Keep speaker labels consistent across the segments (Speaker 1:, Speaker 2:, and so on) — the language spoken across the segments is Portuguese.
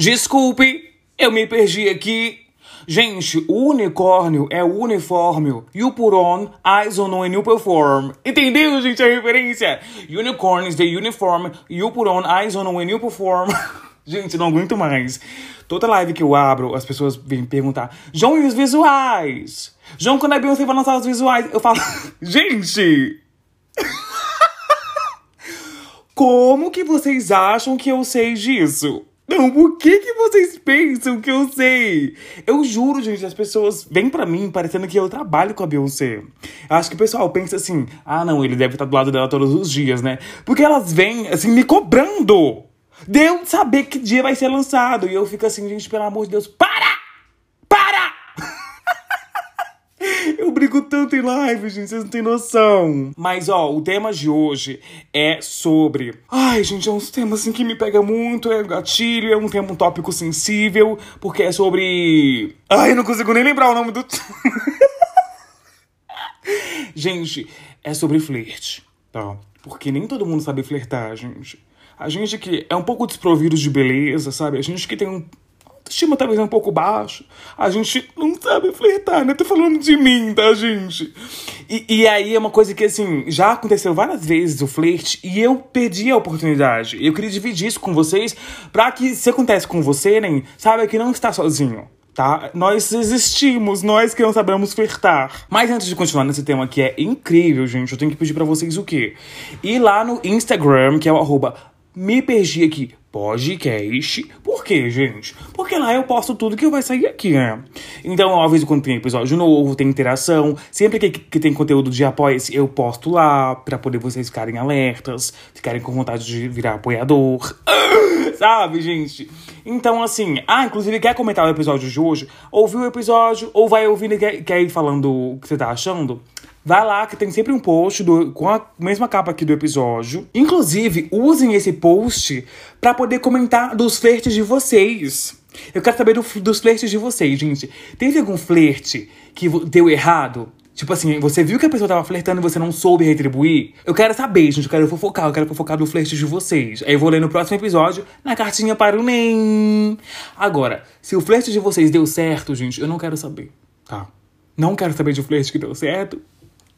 Speaker 1: Desculpe, eu me perdi aqui. Gente, o unicórnio é o uniforme. You put on, eyes on and you perform. Entendeu, gente, a referência? Unicorn is the uniform. You put on, eyes on and you perform. gente, não aguento mais. Toda live que eu abro, as pessoas vêm perguntar: João, e os visuais? João, quando a Beyoncé vai lançar os visuais? Eu falo: Gente! Como que vocês acham que eu sei disso? Não, por que que vocês pensam que eu sei? Eu juro, gente, as pessoas vêm para mim parecendo que eu trabalho com a Beyoncé. Acho que o pessoal pensa assim, ah, não, ele deve estar do lado dela todos os dias, né? Porque elas vêm, assim, me cobrando. De eu saber que dia vai ser lançado. E eu fico assim, gente, pelo amor de Deus! Para! Tanto em live, gente, vocês não têm noção. Mas, ó, o tema de hoje é sobre. Ai, gente, é um tema assim que me pega muito, é gatilho, é um tema um tópico sensível, porque é sobre. Ai, não consigo nem lembrar o nome do. gente, é sobre flerte, tá? Porque nem todo mundo sabe flertar, gente. A gente que é um pouco desprovido de beleza, sabe? A gente que tem um autoestima talvez um pouco baixo. A gente não sabe flertar, né? Tô falando de mim, tá, gente? E, e aí é uma coisa que, assim, já aconteceu várias vezes o flerte e eu perdi a oportunidade. Eu queria dividir isso com vocês pra que, se acontece com você, né, saiba que não está sozinho. Tá? Nós existimos, nós que não sabemos flertar. Mas antes de continuar nesse tema que é incrível, gente, eu tenho que pedir para vocês o quê? Ir lá no Instagram, que é o arroba me perdi aqui podcast. Por quê, gente? Porque lá eu posto tudo que vai sair aqui, né? Então, às vezes, quando tem episódio novo, tem interação. Sempre que, que tem conteúdo de apoio, eu posto lá pra poder vocês ficarem alertas, ficarem com vontade de virar apoiador. Sabe, gente? Então, assim, ah, inclusive, quer comentar o episódio de hoje? Ouviu o episódio? Ou vai ouvindo e quer, quer ir falando o que você tá achando? Vai lá que tem sempre um post do, com a mesma capa aqui do episódio. Inclusive, usem esse post para poder comentar dos flertes de vocês. Eu quero saber do, dos flertes de vocês, gente. Teve algum flerte que deu errado? Tipo assim, você viu que a pessoa tava flertando e você não soube retribuir? Eu quero saber, gente. Eu quero fofocar. Eu quero fofocar do flerte de vocês. Aí eu vou ler no próximo episódio na cartinha para o NEM. Agora, se o flerte de vocês deu certo, gente, eu não quero saber, tá? Não quero saber de flerte que deu certo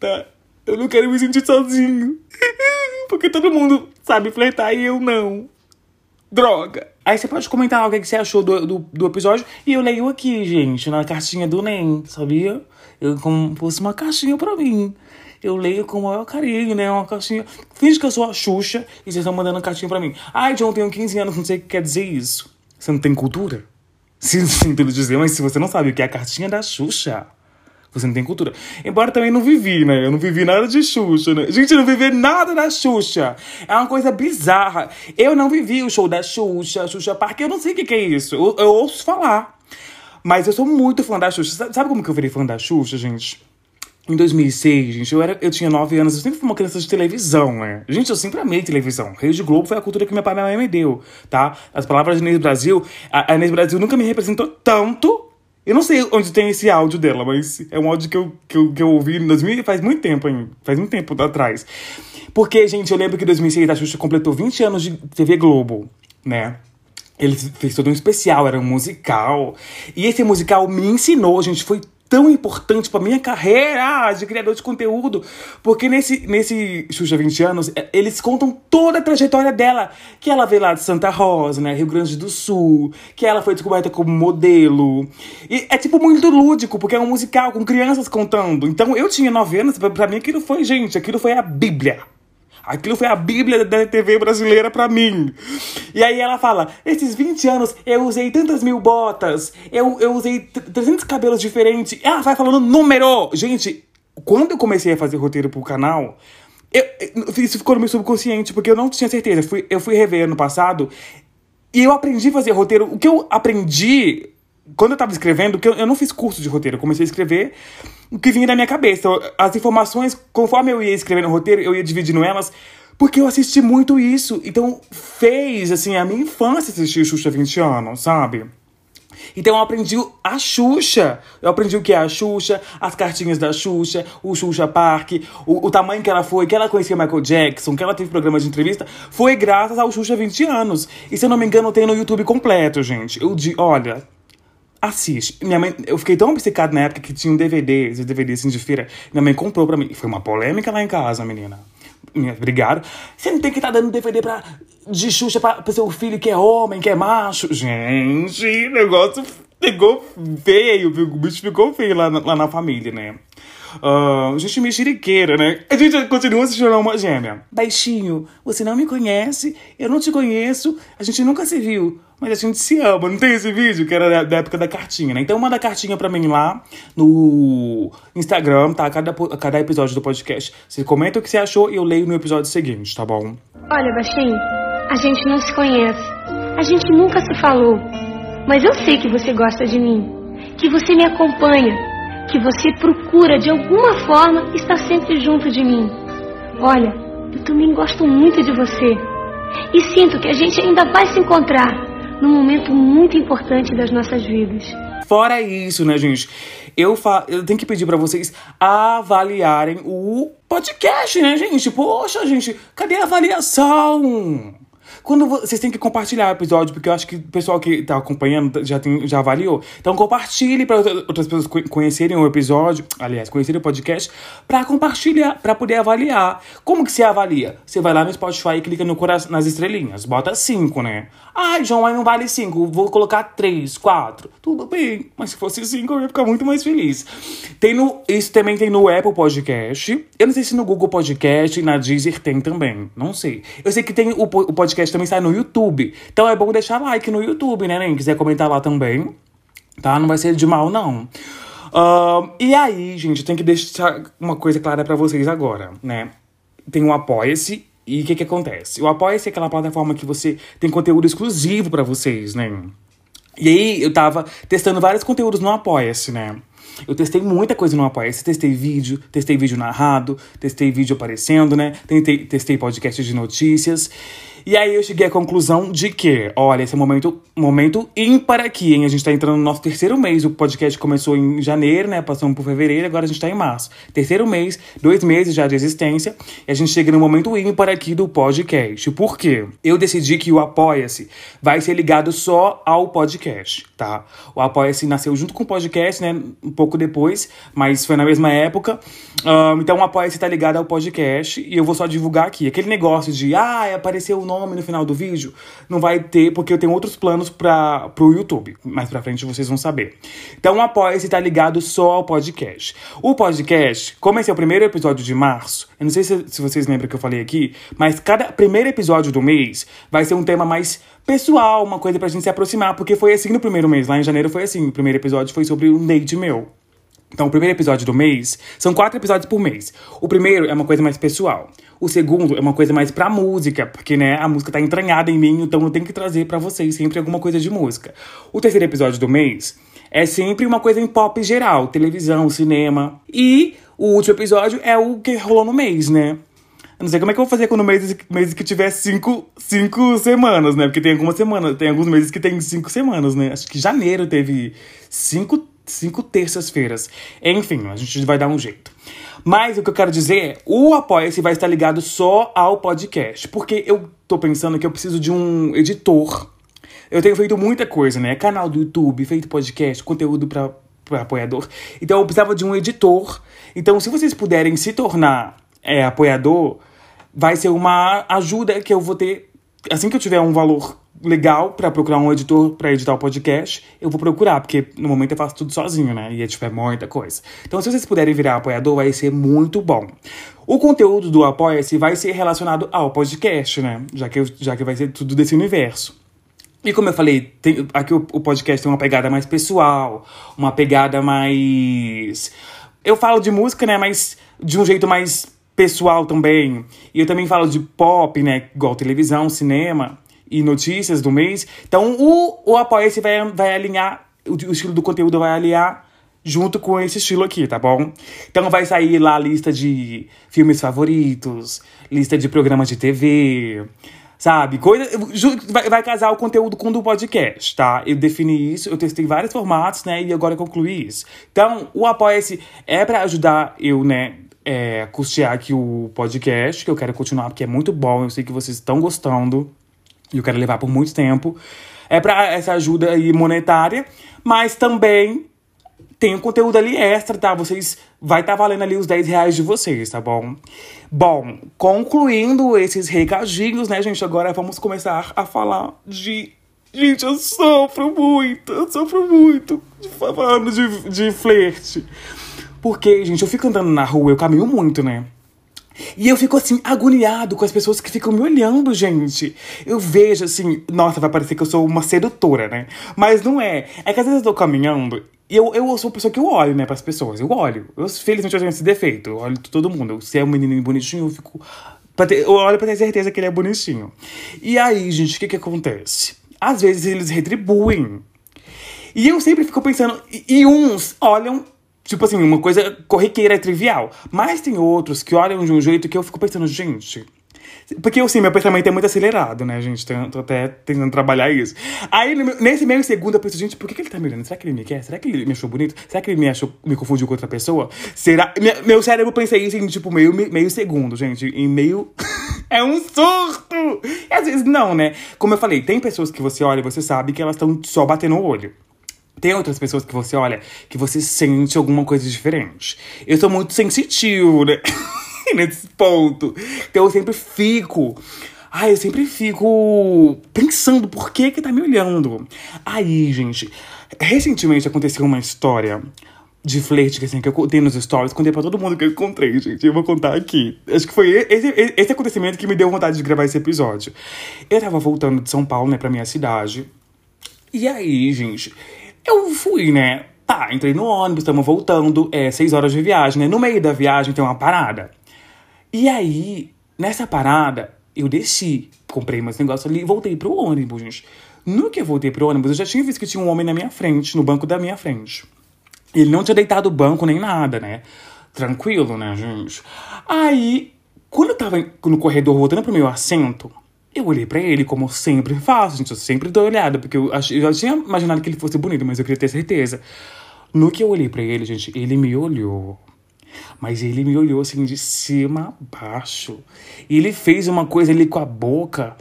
Speaker 1: tá? Eu não quero me sentir sozinho. Porque todo mundo sabe flertar e eu não. Droga. Aí você pode comentar o que você achou do, do, do, episódio e eu leio aqui, gente, na cartinha do NEM, sabia? Eu, como fosse uma caixinha pra mim. Eu leio com o maior carinho, né? Uma caixinha. Finge que eu sou a Xuxa e vocês estão mandando cartinha pra mim. Ai, John, tenho 15 anos, não sei o que quer dizer isso. Você não tem cultura? Sinto lhe dizer, mas se você não sabe o que é a cartinha da Xuxa, você não tem cultura. Embora também não vivi, né? Eu não vivi nada de Xuxa, né? Gente, eu não vivi nada da Xuxa. É uma coisa bizarra. Eu não vivi o show da Xuxa, Xuxa Park, eu não sei o que, que é isso. Eu, eu ouço falar. Mas eu sou muito fã da Xuxa. Sabe como que eu virei fã da Xuxa, gente? Em 2006, gente, eu, era, eu tinha 9 anos, eu sempre fui uma criança de televisão, né? Gente, eu sempre amei televisão. Rede Globo foi a cultura que meu pai e minha mãe me deu, tá? As palavras de Inês Brasil, a, a Inês Brasil nunca me representou tanto eu não sei onde tem esse áudio dela, mas é um áudio que eu, que eu, que eu ouvi em 2000, faz muito tempo, hein? Faz muito tempo atrás. Porque, gente, eu lembro que em 2006 a Xuxa completou 20 anos de TV Globo, né? Ele fez todo um especial, era um musical. E esse musical me ensinou, gente, foi tão importante para minha carreira de criador de conteúdo, porque nesse, nesse Xuxa 20 anos, é, eles contam toda a trajetória dela, que ela veio lá de Santa Rosa, né, Rio Grande do Sul, que ela foi descoberta como modelo. E é tipo muito lúdico, porque é um musical com crianças contando. Então eu tinha 9 anos, para mim aquilo foi, gente, aquilo foi a Bíblia. Aquilo foi a Bíblia da TV brasileira para mim. E aí ela fala: esses 20 anos eu usei tantas mil botas, eu, eu usei 300 cabelos diferentes. Ela vai falando número! Gente, quando eu comecei a fazer roteiro pro canal, eu, isso ficou no meu subconsciente, porque eu não tinha certeza. Eu fui, eu fui rever ano passado e eu aprendi a fazer roteiro. O que eu aprendi quando eu tava escrevendo, que eu, eu não fiz curso de roteiro, eu comecei a escrever o que vinha da minha cabeça. As informações, conforme eu ia escrevendo o roteiro, eu ia dividindo elas, porque eu assisti muito isso. Então, fez, assim, a minha infância assistir Xuxa 20 anos, sabe? Então eu aprendi a Xuxa. Eu aprendi o que é a Xuxa, as cartinhas da Xuxa, o Xuxa Park, o, o tamanho que ela foi, que ela conhecia Michael Jackson, que ela teve programa de entrevista, foi graças ao Xuxa 20 anos. E se eu não me engano, tem no YouTube completo, gente. Eu olha, assiste. Minha mãe, eu fiquei tão obcecado na época que tinha um DVD, esse DVD assim de feira. Minha mãe comprou pra mim. Foi uma polêmica lá em casa, menina. Obrigado. Você não tem que estar tá dando DVD pra, de Xuxa pra, pra seu filho que é homem, que é macho. Gente, negócio pegou feio, o bicho ficou feio lá, lá na família, né? Uh, gente mexeriqueira, né? A gente continua se chamando uma gêmea. Baixinho, você não me conhece, eu não te conheço, a gente nunca se viu, mas a gente se ama. Não tem esse vídeo que era da, da época da cartinha, né? Então manda cartinha pra mim lá no Instagram, tá? Cada, cada episódio do podcast. Você comenta o que você achou e eu leio no episódio seguinte, tá bom?
Speaker 2: Olha, Baixinho, a gente não se conhece, a gente nunca se falou, mas eu sei que você gosta de mim, que você me acompanha que você procura de alguma forma estar sempre junto de mim. Olha, eu também gosto muito de você e sinto que a gente ainda vai se encontrar num momento muito importante das nossas vidas.
Speaker 1: Fora isso, né, gente? Eu, fa eu tenho que pedir para vocês avaliarem o podcast, né, gente? Poxa, gente, cadê a avaliação? Quando vocês têm que compartilhar o episódio, porque eu acho que o pessoal que tá acompanhando já, tem, já avaliou. Então compartilhe para outras pessoas conhecerem o episódio, aliás, conhecerem o podcast, para compartilhar, para poder avaliar. Como que você avalia? Você vai lá no Spotify e clica no nas estrelinhas, bota cinco, né? Ai, João, aí não vale cinco, vou colocar três, quatro. Tudo bem, mas se fosse cinco eu ia ficar muito mais feliz. Tem no, isso também tem no Apple Podcast. Eu não sei se no Google Podcast e na Deezer tem também, não sei. Eu sei que tem o, o podcast também sai no YouTube. Então é bom deixar like no YouTube, né? Quem quiser comentar lá também, tá? Não vai ser de mal, não. E aí, gente, tem que deixar uma coisa clara para vocês agora, né? Tem o Apoia-se e o que que acontece? O Apoia-se é aquela plataforma que você tem conteúdo exclusivo para vocês, né? E aí eu tava testando vários conteúdos no Apoia-se, né? Eu testei muita coisa no Apoia-se. Testei vídeo, testei vídeo narrado, testei vídeo aparecendo, né? Tentei, testei podcast de notícias. E aí eu cheguei à conclusão de que, olha, esse é um momento, momento ímpar aqui, hein? A gente tá entrando no nosso terceiro mês. O podcast começou em janeiro, né? Passamos por fevereiro, agora a gente tá em março. Terceiro mês, dois meses já de existência. E a gente chega no momento ímpar aqui do podcast. Por quê? Eu decidi que o Apoia-se vai ser ligado só ao podcast, tá? O Apoia-se nasceu junto com o podcast, né? Um pouco depois, mas foi na mesma época. Um, então o Apoia-se tá ligado ao podcast e eu vou só divulgar aqui. Aquele negócio de, ah, apareceu o nome no final do vídeo, não vai ter, porque eu tenho outros planos para pro YouTube. Mais pra frente vocês vão saber. Então o Apoia-se tá ligado só ao podcast. O podcast, como esse é o primeiro episódio de março, eu não sei se, se vocês lembram que eu falei aqui, mas cada primeiro episódio do mês vai ser um tema mais pessoal, uma coisa pra gente se aproximar, porque foi assim no primeiro mês. Lá em janeiro foi assim. O primeiro episódio foi sobre um date meu. Então, o primeiro episódio do mês são quatro episódios por mês. O primeiro é uma coisa mais pessoal. O segundo é uma coisa mais pra música, porque, né, a música tá entranhada em mim, então eu tenho que trazer para vocês sempre alguma coisa de música. O terceiro episódio do mês é sempre uma coisa em pop geral, televisão, cinema. E o último episódio é o que rolou no mês, né? Eu não sei como é que eu vou fazer quando o mês, mês que tiver cinco, cinco semanas, né? Porque tem algumas semanas, tem alguns meses que tem cinco semanas, né? Acho que janeiro teve cinco cinco terças-feiras. Enfim, a gente vai dar um jeito. Mas o que eu quero dizer é, o Apoia-se vai estar ligado só ao podcast. Porque eu tô pensando que eu preciso de um editor. Eu tenho feito muita coisa, né? Canal do YouTube, feito podcast, conteúdo para apoiador. Então eu precisava de um editor. Então, se vocês puderem se tornar é, apoiador, vai ser uma ajuda que eu vou ter. Assim que eu tiver um valor legal para procurar um editor para editar o podcast, eu vou procurar, porque no momento eu faço tudo sozinho, né? E é tipo, é muita coisa. Então, se vocês puderem virar apoiador, vai ser muito bom. O conteúdo do Apoia-se vai ser relacionado ao podcast, né? Já que, já que vai ser tudo desse universo. E como eu falei, tem, aqui o, o podcast tem uma pegada mais pessoal, uma pegada mais. Eu falo de música, né? Mas de um jeito mais pessoal também. E eu também falo de pop, né? Igual televisão, cinema e notícias do mês. Então o, o Apoia-se vai, vai alinhar, o, o estilo do conteúdo vai alinhar junto com esse estilo aqui, tá bom? Então vai sair lá a lista de filmes favoritos, lista de programas de TV, Sabe? Coisa, vai, vai casar o conteúdo com o do podcast, tá? Eu defini isso, eu testei vários formatos, né? E agora concluí isso. Então, o Apoia-se é para ajudar eu, né? É, custear aqui o podcast, que eu quero continuar, porque é muito bom. Eu sei que vocês estão gostando. E eu quero levar por muito tempo. É para essa ajuda aí monetária, mas também tem um conteúdo ali extra, tá? Vocês vai estar tá valendo ali os 10 reais de vocês, tá bom? Bom, concluindo esses recadinhos, né, gente? Agora vamos começar a falar de. Gente, eu sofro muito, eu sofro muito falando de, de flerte. Porque, gente, eu fico andando na rua, eu caminho muito, né? E eu fico assim, agoniado com as pessoas que ficam me olhando, gente. Eu vejo assim, nossa, vai parecer que eu sou uma sedutora, né? Mas não é. É que às vezes eu tô caminhando e eu, eu sou uma pessoa que eu olho, né, pras pessoas. Eu olho. Eu, felizmente, eu tenho esse defeito. Eu olho todo mundo. Se é um menino bonitinho, eu fico. Ter, eu olho pra ter certeza que ele é bonitinho. E aí, gente, o que que acontece? Às vezes eles retribuem. E eu sempre fico pensando. E, e uns olham tipo assim, uma coisa corriqueira, trivial. Mas tem outros que olham de um jeito que eu fico pensando, gente, porque, assim, meu pensamento é muito acelerado, né, gente? Tô, tô até tentando trabalhar isso. Aí, nesse meio segundo, eu penso, gente, por que, que ele tá me olhando? Será que ele me quer? Será que ele me achou bonito? Será que ele me achou, me confundiu com outra pessoa? Será? Meu cérebro pensa isso em, tipo, meio, meio segundo, gente. Em meio. é um surto! E às vezes não, né? Como eu falei, tem pessoas que você olha e você sabe que elas estão só batendo o olho. Tem outras pessoas que você olha que você sente alguma coisa diferente. Eu sou muito sensitivo, né? nesse ponto. Então eu sempre fico. Ai, eu sempre fico pensando por que que tá me olhando. Aí, gente, recentemente aconteceu uma história de flerte que, assim, que eu contei nos stories, contei pra todo mundo que eu encontrei, gente. Eu vou contar aqui. Acho que foi esse, esse acontecimento que me deu vontade de gravar esse episódio. Eu tava voltando de São Paulo, né, pra minha cidade. E aí, gente, eu fui, né? Tá, entrei no ônibus, estamos voltando, é seis horas de viagem, né? No meio da viagem tem uma parada. E aí, nessa parada, eu desci, comprei meus negócios ali e voltei pro ônibus. No que eu voltei pro ônibus, eu já tinha visto que tinha um homem na minha frente, no banco da minha frente. Ele não tinha deitado o banco nem nada, né? Tranquilo, né, gente? Aí, quando eu tava no corredor voltando pro meu assento, eu olhei para ele como sempre faço, gente. Eu sempre dou olhada, porque eu, ach... eu já tinha imaginado que ele fosse bonito, mas eu queria ter certeza. No que eu olhei para ele, gente, ele me olhou. Mas ele me olhou assim de cima a baixo. E ele fez uma coisa ali com a boca.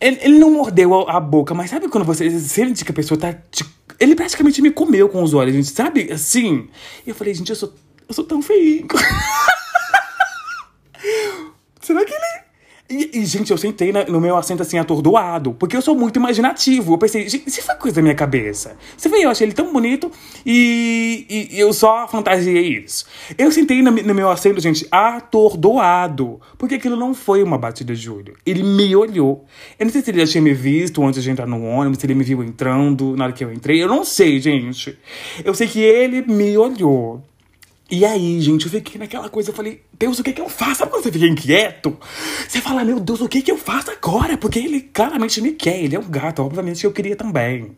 Speaker 1: Ele, ele não mordeu a, a, boca, mas sabe quando você sente que a pessoa tá. Te, ele praticamente me comeu com os olhos, gente, sabe? Assim. E eu falei, gente, eu sou, eu sou tão feio. Será que ele e, e, gente, eu sentei na, no meu assento assim, atordoado, porque eu sou muito imaginativo. Eu pensei, gente, isso foi coisa da minha cabeça. Você vê, eu achei ele tão bonito e, e, eu só fantasiei isso. Eu sentei no, no, meu assento, gente, atordoado, porque aquilo não foi uma batida de olho. Ele me olhou. Eu não sei se ele já tinha me visto antes de entrar no ônibus, se ele me viu entrando na hora que eu entrei. Eu não sei, gente. Eu sei que ele me olhou. E aí, gente, eu fiquei naquela coisa, eu falei, Deus, o que que eu faço? Sabe quando você fica inquieto? Você fala, meu Deus, o que que eu faço agora? Porque ele claramente me quer, ele é um gato, obviamente eu queria também.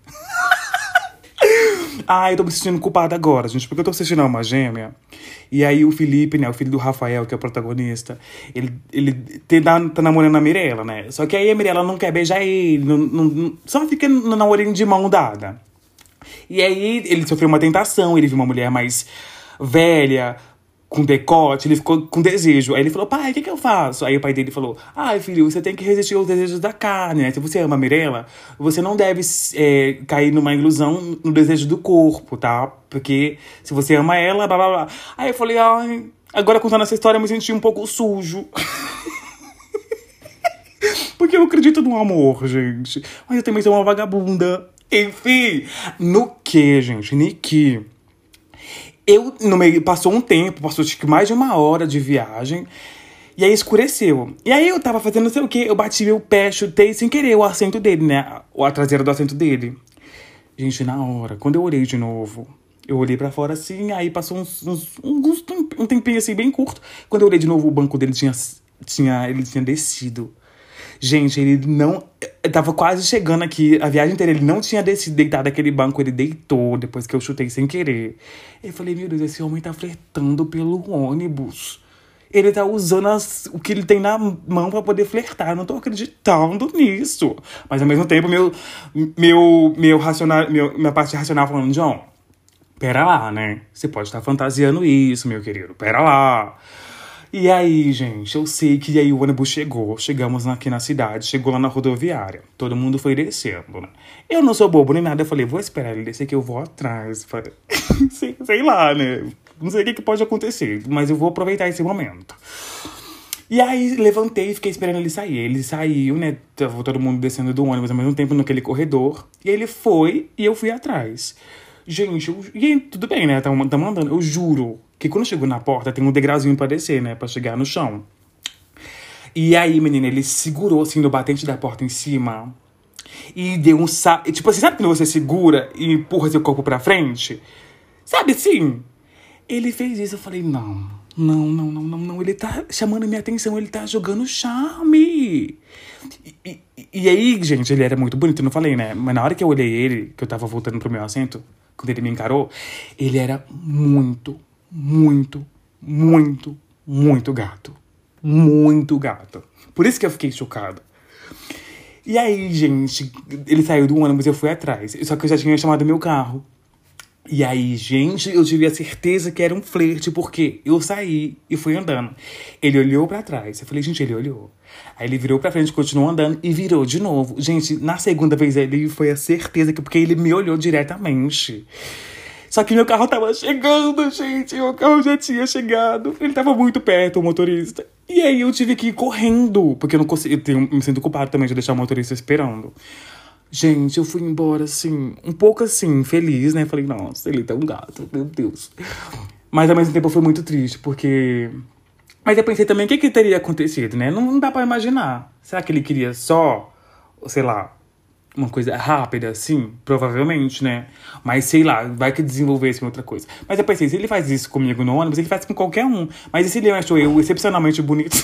Speaker 1: ah, eu tô me sentindo culpada agora, gente, porque eu tô assistindo a uma gêmea. E aí o Felipe, né, o filho do Rafael, que é o protagonista, ele, ele tá, tá namorando a Mirella, né? Só que aí a Mirella não quer beijar ele, não, não, só fica no namorinho de mão dada. E aí ele sofreu uma tentação, ele viu uma mulher mais velha, com decote, ele ficou com desejo. Aí ele falou, pai, o que, que eu faço? Aí o pai dele falou, ai, filho, você tem que resistir aos desejos da carne, né? Se você ama a Mirella, você não deve é, cair numa ilusão no desejo do corpo, tá? Porque se você ama ela, blá blá blá. Aí eu falei, ai, agora contando essa história eu me senti um pouco sujo. Porque eu acredito no amor, gente. Mas eu também sou uma vagabunda. Enfim, no que, gente? Niki eu, no meio, passou um tempo, passou acho que mais de uma hora de viagem. E aí escureceu. E aí eu tava fazendo não sei o que, eu bati meu pé, chutei sem querer o assento dele, né? A traseira do assento dele. Gente, na hora, quando eu olhei de novo, eu olhei para fora assim, aí passou uns, uns, uns, um tempinho assim, bem curto. Quando eu olhei de novo, o banco dele tinha, tinha, ele tinha descido. Gente, ele não. Tava quase chegando aqui, a viagem inteira, ele não tinha descido, deitado daquele banco, ele deitou depois que eu chutei sem querer. Eu falei, meu Deus, esse homem tá flertando pelo ônibus. ele tá usando as, o que ele tem na mão para poder flertar. Eu não tô acreditando nisso. Mas ao mesmo tempo, meu, meu, meu racional, meu, minha parte racional falando, John, pera lá, né? Você pode estar fantasiando isso, meu querido. Pera lá. E aí, gente, eu sei que aí o ônibus chegou, chegamos aqui na cidade, chegou lá na rodoviária. Todo mundo foi descendo, né? Eu não sou bobo nem nada, eu falei, vou esperar ele descer que eu vou atrás. sei, sei lá, né? Não sei o que, que pode acontecer, mas eu vou aproveitar esse momento. E aí levantei e fiquei esperando ele sair. Ele saiu, né? Tava todo mundo descendo do ônibus ao mesmo tempo naquele corredor. E ele foi e eu fui atrás. Gente, eu, e aí, tudo bem, né? Tá, tá mandando. Eu juro que quando chegou na porta tem um degrauzinho pra descer, né? Pra chegar no chão. E aí, menina, ele segurou assim no batente da porta em cima. E deu um sa... Tipo assim, sabe quando você segura e empurra seu corpo pra frente? Sabe assim? Ele fez isso, eu falei, não, não, não, não, não, não. Ele tá chamando minha atenção, ele tá jogando charme. E, e, e aí, gente, ele era muito bonito, eu não falei, né? Mas na hora que eu olhei ele, que eu tava voltando pro meu assento, quando ele me encarou, ele era muito, muito, muito, muito gato. Muito gato. Por isso que eu fiquei chocado. E aí, gente, ele saiu do ônibus e eu fui atrás. Só que eu já tinha chamado meu carro. E aí, gente, eu tive a certeza que era um flerte, porque eu saí e fui andando. Ele olhou para trás. Eu falei, gente, ele olhou. Aí ele virou pra frente, continuou andando e virou de novo. Gente, na segunda vez ele foi a certeza que porque ele me olhou diretamente. Só que meu carro tava chegando, gente. Meu carro já tinha chegado. Ele tava muito perto, o motorista. E aí eu tive que ir correndo, porque eu não consegui. Eu tenho, me sinto culpado também de deixar o motorista esperando. Gente, eu fui embora assim, um pouco assim, feliz, né? Falei, nossa, ele tá um gato, meu Deus. Mas ao mesmo tempo fui muito triste, porque. Mas eu pensei também o que, que teria acontecido, né? Não, não dá pra imaginar. Será que ele queria só, sei lá, uma coisa rápida, assim? Provavelmente, né? Mas sei lá, vai que desenvolvesse outra coisa. Mas eu pensei, se ele faz isso comigo no ônibus, ele faz com qualquer um. Mas e se ele achou eu excepcionalmente bonito?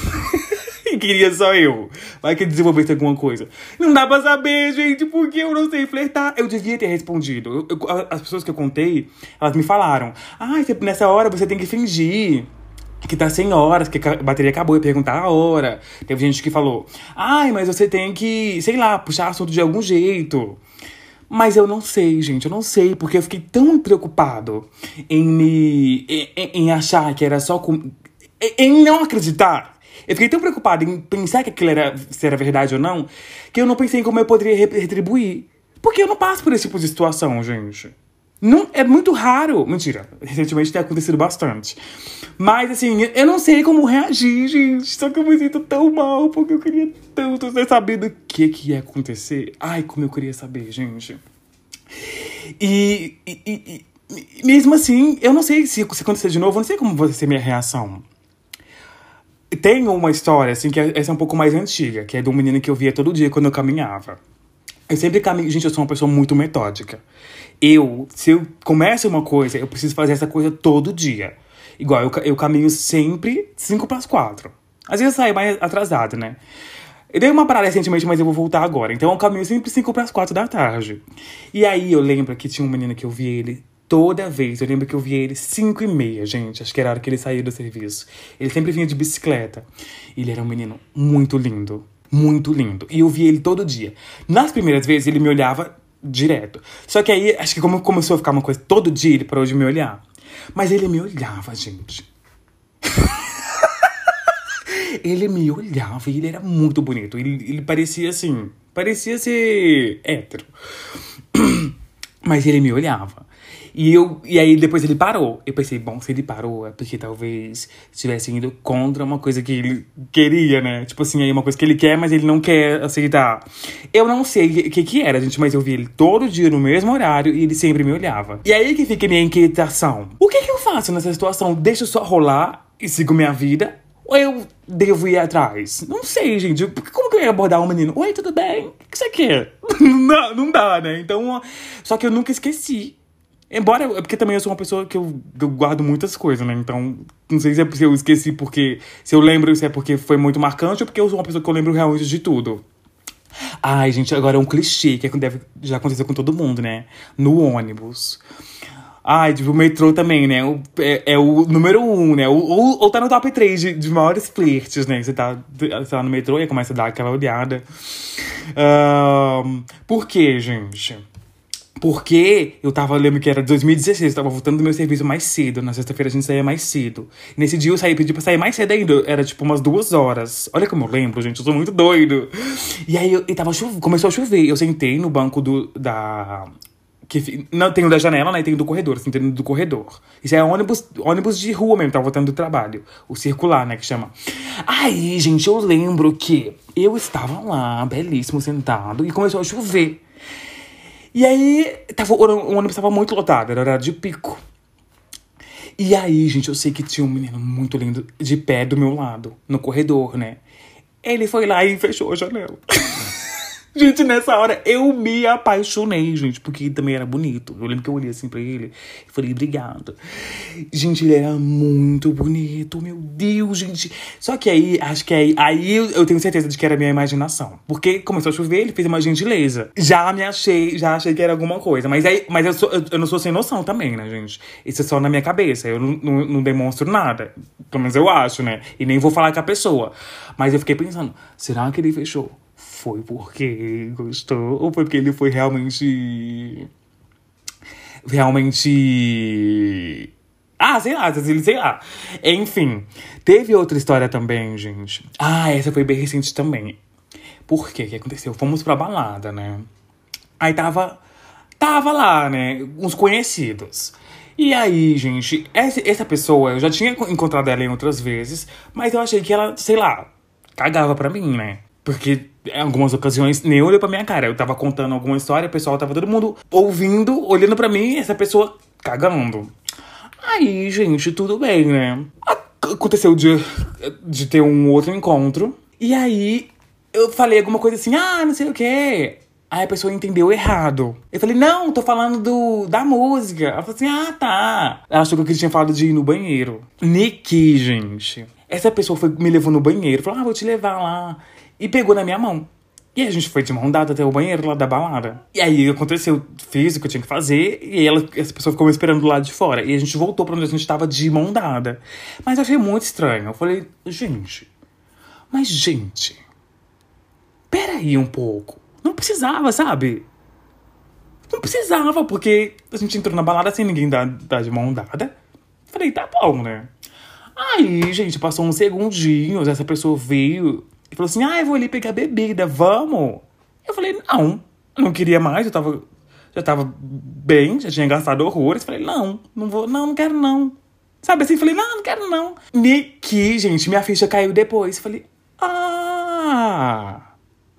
Speaker 1: e queria só eu. Vai que desenvolvesse alguma coisa. Não dá pra saber, gente, porque eu não sei flertar. Eu devia ter respondido. Eu, eu, as pessoas que eu contei, elas me falaram: Ah, nessa hora você tem que fingir que tá sem horas, que a bateria acabou e perguntar a hora. Teve gente que falou: Ai, mas você tem que, sei lá, puxar assunto de algum jeito. Mas eu não sei, gente, eu não sei, porque eu fiquei tão preocupado em me. em, em achar que era só. Com, em não acreditar eu fiquei tão preocupada em pensar que aquilo era, se era verdade ou não, que eu não pensei em como eu poderia retribuir. Porque eu não passo por esse tipo de situação, gente. Não, é muito raro. Mentira, recentemente tem acontecido bastante. Mas, assim, eu não sei como reagir, gente. Só que eu me sinto tão mal, porque eu queria tanto ter sabido o que, que ia acontecer. Ai, como eu queria saber, gente. E, e, e, e mesmo assim, eu não sei se, se acontecer de novo, eu não sei como vai ser minha reação. Tem uma história, assim, que é, essa é um pouco mais antiga, que é de um menino que eu via todo dia quando eu caminhava. Eu sempre caminho. Gente, eu sou uma pessoa muito metódica. Eu, se eu começo uma coisa, eu preciso fazer essa coisa todo dia. Igual, eu, eu caminho sempre 5 para as 4. Às vezes eu saio mais atrasado, né? Eu dei uma parada recentemente, mas eu vou voltar agora. Então eu caminho sempre 5 para as 4 da tarde. E aí eu lembro que tinha um menino que eu vi ele toda vez. Eu lembro que eu via ele 5 e meia, gente. Acho que era a hora que ele saía do serviço. Ele sempre vinha de bicicleta. Ele era um menino muito lindo. Muito lindo. E eu via ele todo dia. Nas primeiras vezes, ele me olhava direto. Só que aí, acho que como começou a ficar uma coisa todo dia, ele parou de me olhar. Mas ele me olhava, gente. ele me olhava e ele era muito bonito. Ele, ele parecia assim. Parecia ser hétero. Mas ele me olhava. E, eu, e aí depois ele parou. Eu pensei, bom, se ele parou é porque talvez estivesse indo contra uma coisa que ele queria, né? Tipo assim, aí uma coisa que ele quer, mas ele não quer aceitar. Eu não sei o que, que era, gente, mas eu vi ele todo dia no mesmo horário e ele sempre me olhava. E aí que fica a minha inquietação. O que, que eu faço nessa situação? Deixo só rolar e sigo minha vida? Ou eu devo ir atrás? Não sei, gente. Como que eu ia abordar um menino? Oi, tudo bem? O que você quer? não, não dá, né? Então, só que eu nunca esqueci Embora, é porque também eu sou uma pessoa que eu, eu guardo muitas coisas, né? Então, não sei se, é, se eu esqueci porque. Se eu lembro, se é porque foi muito marcante ou porque eu sou uma pessoa que eu lembro realmente de tudo. Ai, gente, agora é um clichê que deve, já aconteceu com todo mundo, né? No ônibus. Ai, tipo, o metrô também, né? O, é, é, o número um, né? Ou, ou tá no top 3 de, de maiores flirts, né? Você tá, você tá no metrô e começa a dar aquela olhada. Uh, por quê, gente? Porque eu tava, lembro que era 2016, eu tava voltando do meu serviço mais cedo. Na sexta-feira a gente saía mais cedo. Nesse dia eu saí, pedi pra sair mais cedo ainda. Era tipo umas duas horas. Olha como eu lembro, gente, eu sou muito doido. E aí eu, e tava começou a chover. Eu sentei no banco do, da. Que, não, tem o da janela, né? E tem o do corredor, assim, tem o do corredor. Isso é ônibus, ônibus de rua mesmo, tava voltando do trabalho. O circular, né, que chama. Aí, gente, eu lembro que eu estava lá, belíssimo, sentado, e começou a chover. E aí, tava, o ônibus tava muito lotado, era horário de pico. E aí, gente, eu sei que tinha um menino muito lindo de pé do meu lado, no corredor, né? Ele foi lá e fechou a janela. Gente, nessa hora eu me apaixonei, gente, porque também era bonito. Eu lembro que eu olhei assim pra ele e falei, obrigado. Gente, ele era muito bonito, meu Deus, gente. Só que aí, acho que aí, aí eu tenho certeza de que era minha imaginação. Porque começou a chover, ele fez uma gentileza. Já me achei, já achei que era alguma coisa. Mas aí, mas eu, sou, eu, eu não sou sem noção também, né, gente? Isso é só na minha cabeça. Eu não, não, não demonstro nada. Pelo menos eu acho, né? E nem vou falar com a pessoa. Mas eu fiquei pensando, será que ele fechou? Foi porque gostou ou porque ele foi realmente. Realmente. Ah, sei lá, sei lá. Enfim, teve outra história também, gente. Ah, essa foi bem recente também. Por quê? O que aconteceu? Fomos pra balada, né? Aí tava. Tava lá, né? Uns conhecidos. E aí, gente, essa, essa pessoa, eu já tinha encontrado ela em outras vezes, mas eu achei que ela, sei lá, cagava pra mim, né? Porque em algumas ocasiões nem olhou pra minha cara. Eu tava contando alguma história, o pessoal tava todo mundo ouvindo, olhando pra mim, essa pessoa cagando. Aí, gente, tudo bem, né? Aconteceu de, de ter um outro encontro. E aí, eu falei alguma coisa assim, ah, não sei o quê. Aí a pessoa entendeu errado. Eu falei, não, tô falando do, da música. Ela falou assim, ah, tá. Ela achou que eu tinha falado de ir no banheiro. Niki, gente. Essa pessoa foi, me levou no banheiro, falou, ah, vou te levar lá e pegou na minha mão. E a gente foi de mão dada até o banheiro lá da balada. E aí aconteceu, fiz o que eu tinha que fazer, e ela, essa pessoa ficou me esperando do lado de fora. E a gente voltou pra onde a gente tava de mão dada. Mas eu achei muito estranho. Eu falei, gente, mas gente, peraí um pouco. Não precisava, sabe? Não precisava, porque a gente entrou na balada sem ninguém dar, dar de mão dada. Falei, tá bom, né? Aí, gente, passou uns segundinhos, essa pessoa veio e falou assim: ah, eu vou ali pegar bebida, vamos? Eu falei: não, não queria mais, eu tava, já tava bem, já tinha gastado horrores. Falei: não, não vou, não, não quero não. Sabe assim? Falei: não, não quero não. Niki, gente, minha ficha caiu depois. Falei: ah.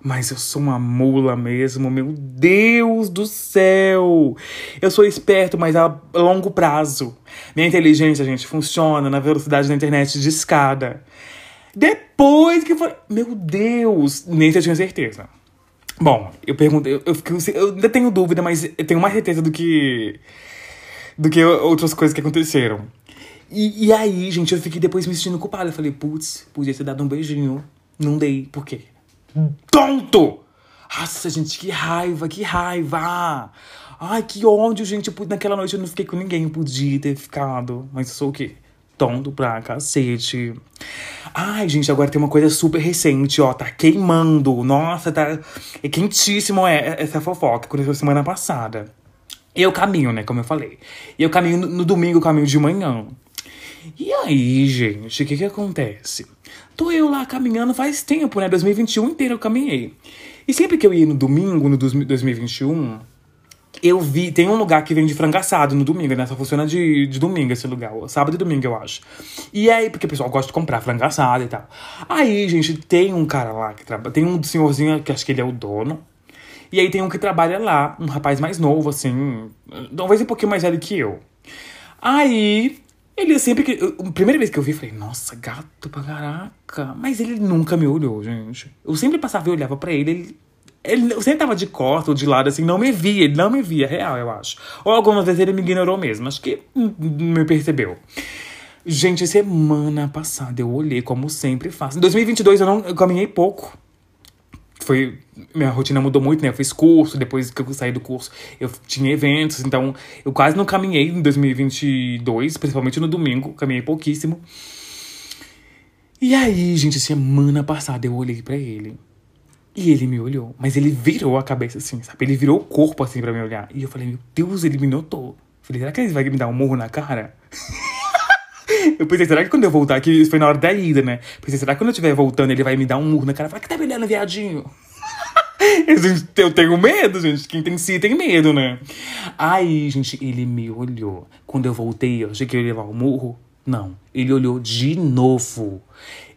Speaker 1: Mas eu sou uma mula mesmo, meu Deus do céu! Eu sou esperto, mas a longo prazo. Minha inteligência, gente, funciona na velocidade da internet de escada. Depois que foi. Meu Deus! Nem eu tinha certeza. Bom, eu perguntei. Eu, eu, eu ainda tenho dúvida, mas eu tenho mais certeza do que. do que outras coisas que aconteceram. E, e aí, gente, eu fiquei depois me sentindo culpada. Eu falei, putz, podia ter dado um beijinho. Não dei. Por quê? Tonto! Nossa, gente, que raiva, que raiva! Ai, que ódio, gente. Naquela noite eu não fiquei com ninguém. Podia ter ficado. Mas eu sou o quê? Tonto pra cacete. Ai, gente, agora tem uma coisa super recente, ó. Tá queimando. Nossa, tá. É quentíssimo é, essa fofoca aconteceu semana passada. Eu caminho, né? Como eu falei. Eu caminho no, no domingo, caminho de manhã. E aí, gente, o que que acontece? Tô eu lá caminhando faz tempo, né? 2021 inteiro eu caminhei. E sempre que eu ia no domingo, no 2021, eu vi, tem um lugar que vende frango assado no domingo, né? Só funciona de, de domingo esse lugar. Sábado e domingo, eu acho. E aí, porque o pessoal gosta de comprar frango assado e tal. Aí, gente, tem um cara lá que trabalha. Tem um senhorzinho que acho que ele é o dono. E aí tem um que trabalha lá, um rapaz mais novo, assim. Talvez um pouquinho mais velho que eu. Aí, ele sempre que. A primeira vez que eu vi, falei, nossa, gato pra caraca. Mas ele nunca me olhou, gente. Eu sempre passava e olhava para ele, ele ele sempre tava de costas ou de lado, assim, não me via. Ele não me via, real, eu acho. Ou algumas vezes ele me ignorou mesmo. Acho que me percebeu. Gente, semana passada eu olhei como sempre faço. Em 2022 eu não eu caminhei pouco. foi minha rotina mudou muito, né? Eu fiz curso, depois que eu saí do curso, eu tinha eventos, então eu quase não caminhei em 2022, principalmente no domingo, caminhei pouquíssimo. E aí, gente, semana passada eu olhei para ele. E ele me olhou, mas ele virou a cabeça assim, sabe? Ele virou o corpo assim para me olhar. E eu falei, meu Deus, ele me notou. falei, será que ele vai me dar um morro na cara? Eu pensei, será que quando eu voltar aqui, isso foi na hora da ida, né? Pensei, será que quando eu estiver voltando ele vai me dar um murro na cara? Fala, que tá me olhando, viadinho? Eu tenho medo, gente. Quem tem si tem medo, né? Aí, gente, ele me olhou. Quando eu voltei, eu achei que eu ia levar o um murro. Não, ele olhou de novo.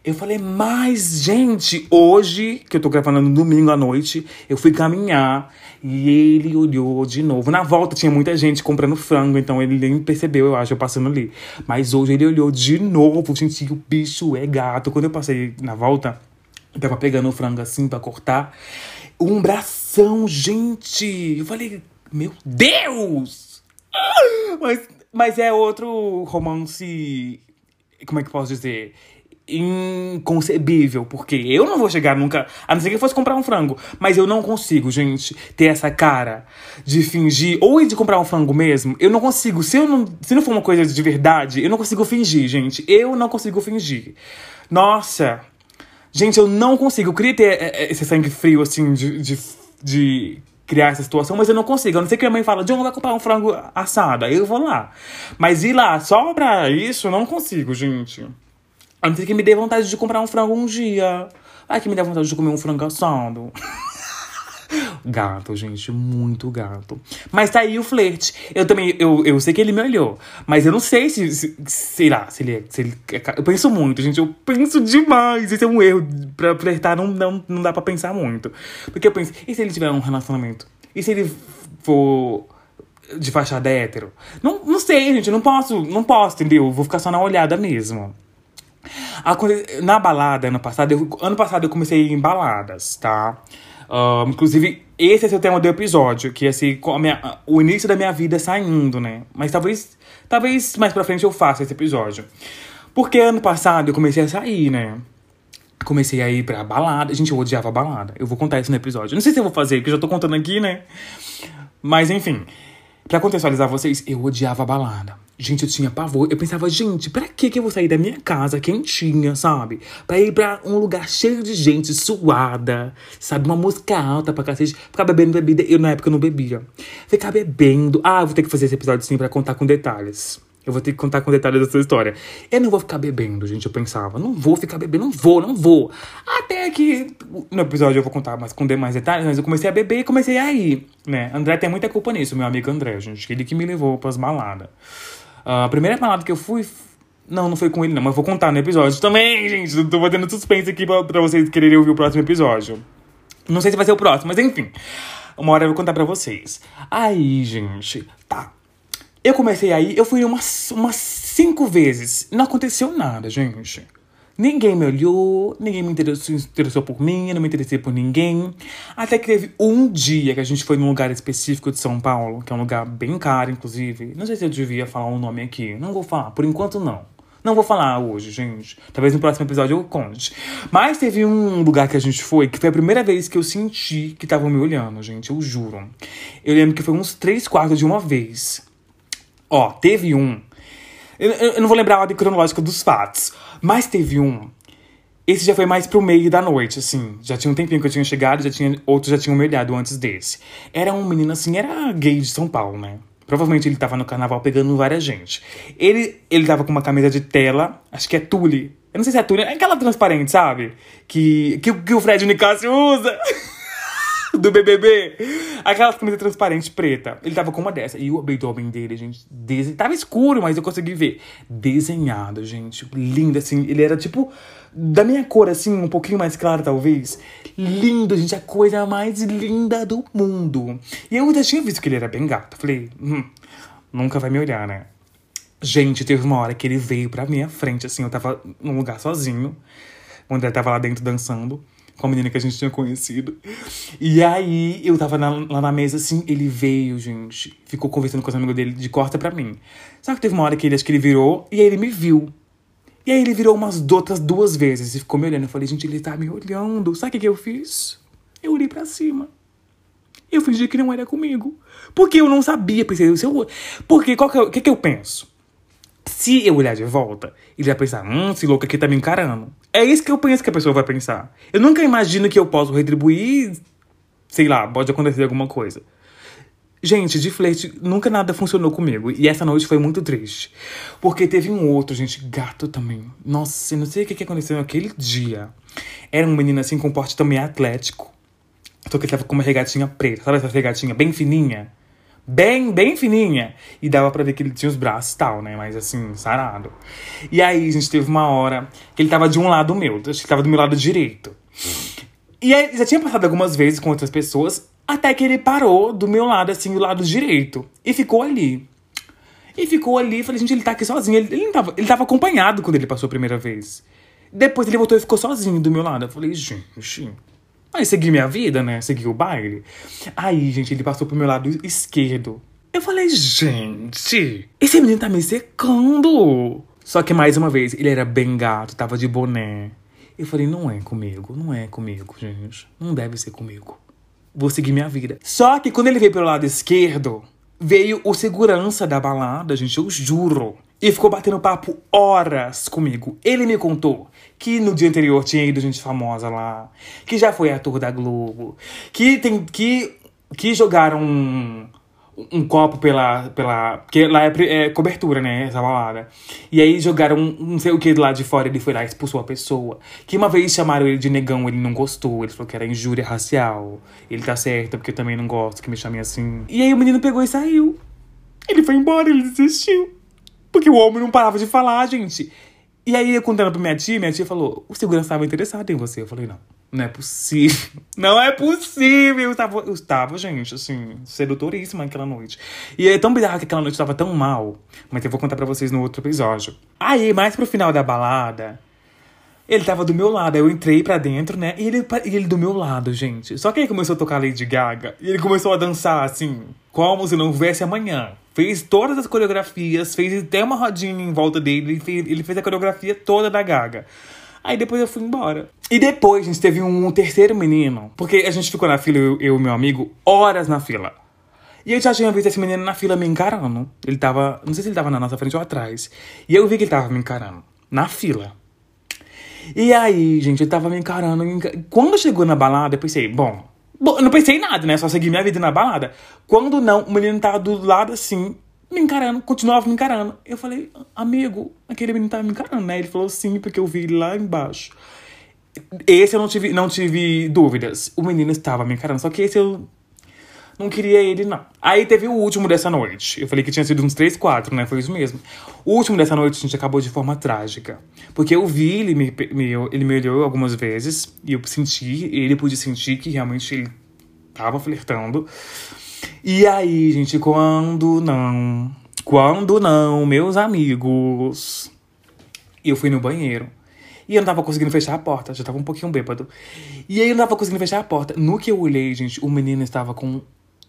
Speaker 1: Eu falei, mas, gente, hoje, que eu tô gravando no domingo à noite, eu fui caminhar e ele olhou de novo. Na volta tinha muita gente comprando frango, então ele nem percebeu, eu acho, eu passando ali. Mas hoje ele olhou de novo, gente, o bicho é gato. Quando eu passei na volta, eu tava pegando o frango assim pra cortar. Um bração, gente! Eu falei, meu Deus! Mas, mas é outro romance. Como é que eu posso dizer? Inconcebível, porque eu não vou chegar nunca, a não ser que eu fosse comprar um frango, mas eu não consigo, gente, ter essa cara de fingir ou de comprar um frango mesmo. Eu não consigo, se eu não, se não for uma coisa de verdade, eu não consigo fingir, gente. Eu não consigo fingir. Nossa, gente, eu não consigo. Eu queria ter é, é, esse sangue frio assim de, de, de criar essa situação, mas eu não consigo. A não ser que a mãe fala, John, vai comprar um frango assado. Aí eu vou lá. Mas ir lá só pra isso, eu não consigo, gente. A não ser que me dê vontade de comprar um frango um dia. Ai, que me dê vontade de comer um frango assado. Gato, gente, muito gato. Mas tá aí o flerte. Eu também, eu, eu sei que ele me olhou. Mas eu não sei se, se sei lá, se ele, é, se ele é, Eu penso muito, gente. Eu penso demais. Esse é um erro. Pra flertar não, não, não dá pra pensar muito. Porque eu penso, e se ele tiver um relacionamento? E se ele for de fachada hétero? Não, não sei, gente. Não posso, não posso, entendeu? Vou ficar só na olhada mesmo. Na balada, ano passado, eu, ano passado eu comecei em baladas, tá? Inclusive, esse é o tema do episódio, que é assim, o início da minha vida saindo, né? Mas talvez, talvez mais pra frente eu faça esse episódio. Porque ano passado eu comecei a sair, né? Comecei a ir pra balada. Gente, eu odiava balada. Eu vou contar isso no episódio. Não sei se eu vou fazer, porque eu já tô contando aqui, né? Mas enfim, pra contextualizar vocês, eu odiava balada. Gente, eu tinha pavor. Eu pensava, gente, pra que que eu vou sair da minha casa quentinha, sabe? Pra ir pra um lugar cheio de gente, suada, sabe? Uma música alta pra cacete. Ficar bebendo bebida. Eu, na época, não bebia. Ficar bebendo. Ah, vou ter que fazer esse episódio sim pra contar com detalhes. Eu vou ter que contar com detalhes da sua história. Eu não vou ficar bebendo, gente. Eu pensava, não vou ficar bebendo, não vou, não vou. Até que no episódio eu vou contar mais com mais detalhes, mas eu comecei a beber e comecei a ir, né? André tem muita culpa nisso, meu amigo André, gente. Ele que me levou pras baladas. A primeira balada que eu fui. Não, não foi com ele, não, mas vou contar no episódio também, gente. Tô fazendo suspense aqui pra, pra vocês quererem ouvir o próximo episódio. Não sei se vai ser o próximo, mas enfim. Uma hora eu vou contar pra vocês. Aí, gente, tá. Eu comecei aí, eu fui umas, umas cinco vezes. Não aconteceu nada, gente. Ninguém me olhou, ninguém me interessou, interessou por mim, eu não me interessei por ninguém. Até que teve um dia que a gente foi num lugar específico de São Paulo, que é um lugar bem caro, inclusive. Não sei se eu devia falar um nome aqui. Não vou falar, por enquanto não. Não vou falar hoje, gente. Talvez no próximo episódio eu conte. Mas teve um lugar que a gente foi que foi a primeira vez que eu senti que estavam me olhando, gente. Eu juro. Eu lembro que foi uns três quartos de uma vez. Ó, teve um. Eu, eu, eu não vou lembrar a ordem cronológica dos fatos. Mas teve um. Esse já foi mais pro meio da noite, assim. Já tinha um tempinho que eu tinha chegado, já tinha, outros já tinham me olhado antes desse. Era um menino, assim, era gay de São Paulo, né? Provavelmente ele tava no carnaval pegando várias gente. Ele, ele tava com uma camisa de tela, acho que é tule. Eu não sei se é tule, é aquela transparente, sabe? Que, que, que o Fred Nicásio usa. do BBB. Aquela camisa transparente preta. Ele tava com uma dessa. E o abdômen dele, gente, desen... tava escuro, mas eu consegui ver. Desenhado, gente. Lindo, assim. Ele era tipo da minha cor, assim, um pouquinho mais claro, talvez. Lindo, gente. A coisa mais linda do mundo. E eu já tinha visto que ele era bem gato. Falei, hum, nunca vai me olhar, né? Gente, teve uma hora que ele veio pra minha frente, assim. Eu tava num lugar sozinho. Onde ele tava lá dentro dançando com a menina que a gente tinha conhecido. E aí eu tava na, lá na mesa assim, ele veio, gente, ficou conversando com os amigos dele de corta pra mim. Só que teve uma hora que ele acho que ele virou e aí ele me viu. E aí ele virou umas outras duas vezes e ficou me olhando. Eu falei, gente, ele tá me olhando. Sabe o que, que eu fiz? Eu olhei pra cima. Eu fingi que não era comigo. Porque eu não sabia, pensei, se eu, porque qual é, que, que eu penso? Se eu olhar de volta, ele vai pensar, hum, esse louco aqui tá me encarando. É isso que eu penso que a pessoa vai pensar. Eu nunca imagino que eu posso retribuir, sei lá, pode acontecer alguma coisa. Gente, de flerte, nunca nada funcionou comigo. E essa noite foi muito triste. Porque teve um outro, gente, gato também. Nossa, eu não sei o que, aconteceu naquele dia. Era um menino assim com porte também atlético. Só que ele tava com uma regatinha preta. Sabe essa regatinha bem fininha? Bem, bem fininha. E dava pra ver que ele tinha os braços e tal, né? Mas assim, sarado. E aí, a gente teve uma hora que ele tava de um lado meu. Acho que tava do meu lado direito. E aí, já tinha passado algumas vezes com outras pessoas. Até que ele parou do meu lado, assim, do lado direito. E ficou ali. E ficou ali. Falei, gente, ele tá aqui sozinho. Ele, ele, não tava, ele tava acompanhado quando ele passou a primeira vez. Depois ele voltou e ficou sozinho do meu lado. Eu falei, gente. Aí segui minha vida, né? Segui o baile. Aí, gente, ele passou pro meu lado esquerdo. Eu falei, gente, esse menino tá me secando. Só que mais uma vez, ele era bem gato, tava de boné. Eu falei, não é comigo, não é comigo, gente. Não deve ser comigo vou seguir minha vida. Só que quando ele veio pelo lado esquerdo, veio o segurança da balada, gente, eu juro. E ficou batendo papo horas comigo. Ele me contou que no dia anterior tinha ido gente famosa lá, que já foi ator da Globo, que tem que que jogaram um copo pela. pela porque lá é, é, cobertura, né? Essa balada. E aí jogaram um, não sei o que lado de fora, ele foi lá e expulsou a pessoa. Que uma vez chamaram ele de negão, ele não gostou. Ele falou que era injúria racial. Ele tá certo, porque eu também não gosto que me chamem assim. E aí o menino pegou e saiu. Ele foi embora, ele desistiu. Porque o homem não parava de falar, gente. E aí, contando pra minha tia, minha tia falou: o segurança estava interessado em você. Eu falei: não, não é possível. Não é possível. Eu estava, eu estava gente, assim, sedutoríssima aquela noite. E é tão bizarro que aquela noite estava tão mal. Mas eu vou contar pra vocês no outro episódio. Aí, mais pro final da balada, ele tava do meu lado. Aí eu entrei pra dentro, né? E ele, ele do meu lado, gente. Só que aí começou a tocar Lady Gaga. E ele começou a dançar, assim, como se não houvesse amanhã. Fez todas as coreografias, fez até uma rodinha em volta dele. Ele fez, ele fez a coreografia toda da Gaga. Aí depois eu fui embora. E depois gente teve um terceiro menino. Porque a gente ficou na fila, eu, eu e meu amigo, horas na fila. E eu já tinha visto esse menino na fila me encarando. Ele tava. Não sei se ele tava na nossa frente ou atrás. E eu vi que ele tava me encarando. Na fila. E aí, gente, ele tava me encarando. Quando chegou na balada, eu pensei, bom, Bom, eu não pensei em nada, né? Só segui minha vida na balada. Quando não, o menino tava do lado assim, me encarando, continuava me encarando. Eu falei, amigo, aquele menino tava me encarando, né? Ele falou sim, porque eu vi ele lá embaixo. Esse eu não tive, não tive dúvidas. O menino estava me encarando, só que esse eu não queria ele, não. Aí teve o último dessa noite. Eu falei que tinha sido uns três, quatro, né? Foi isso mesmo. O último dessa noite a gente acabou de forma trágica. Porque eu vi, ele me, me, ele me olhou algumas vezes e eu senti, ele pude sentir que realmente ele tava flertando. E aí, gente, quando não. Quando não, meus amigos. Eu fui no banheiro. E eu não tava conseguindo fechar a porta, já tava um pouquinho bêbado. E aí eu não tava conseguindo fechar a porta. No que eu olhei, gente, o menino estava com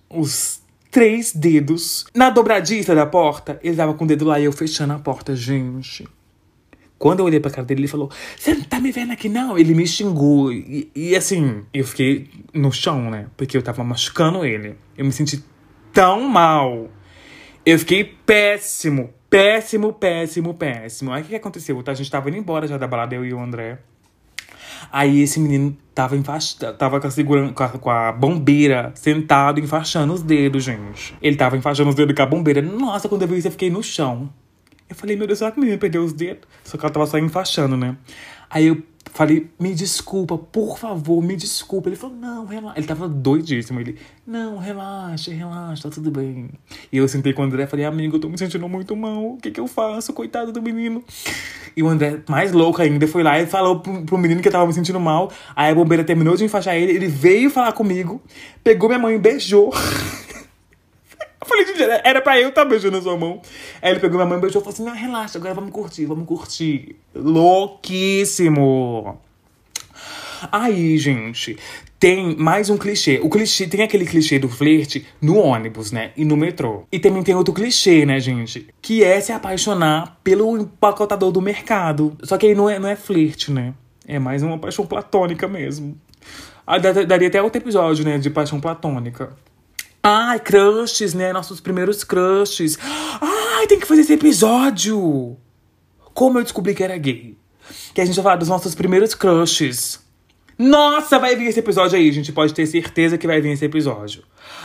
Speaker 1: os três dedos na dobradiça da porta. Ele tava com o dedo lá e eu fechando a porta, gente. Quando eu olhei pra cara dele, ele falou: Você não tá me vendo aqui, não? Ele me xingou. E, e, assim, eu fiquei no chão, né? Porque eu tava machucando ele. Eu me senti tão mal. Eu fiquei péssimo, péssimo, péssimo, péssimo. Aí o que, aconteceu? A gente tava indo embora já da balada, eu e o André. Aí esse menino tava, tava com a, segurando, com a, com, a, bombeira sentado, enfaixando os dedos, gente. Ele tava enfaixando os dedos com a bombeira. Nossa, quando eu vi isso, eu fiquei no chão. Eu falei, meu Deus, será que o menino perdeu os dedos? Só que ela tava só enfaixando, né? Aí eu falei, me desculpa, por favor, me desculpa. Ele falou, não, relaxa. Ele tava doidíssimo. Ele, não, relaxa, relaxa, tá tudo bem. E eu sentei com o André e falei, amigo, eu tô me sentindo muito mal. O que que eu faço? Coitado do menino. E o André, mais louco ainda, foi lá e falou pro, pro menino que eu tava me sentindo mal. Aí a bombeira terminou de enfaixar ele, ele veio falar comigo, pegou minha mãe e beijou. Falei, gente, era pra eu estar tá beijando a sua mão. Aí ele pegou minha mãe e beijou e falou assim: não, relaxa, agora vamos curtir, vamos curtir. Louquíssimo. Aí, gente, tem mais um clichê. O clichê tem aquele clichê do flerte no ônibus, né? E no metrô. E também tem outro clichê, né, gente? Que é se apaixonar pelo empacotador do mercado. Só que aí não é, não é flerte, né? É mais uma paixão platônica mesmo. Ah, da- daria até outro episódio, né? De paixão platônica. Ai, crushes, né? Nossos primeiros crushes. Ai, tem que fazer esse episódio! Como eu descobri que era gay. Que a gente vai falar dos nossos primeiros crushes. Nossa, vai vir esse episódio aí, gente. Pode ter certeza que vai vir esse episódio.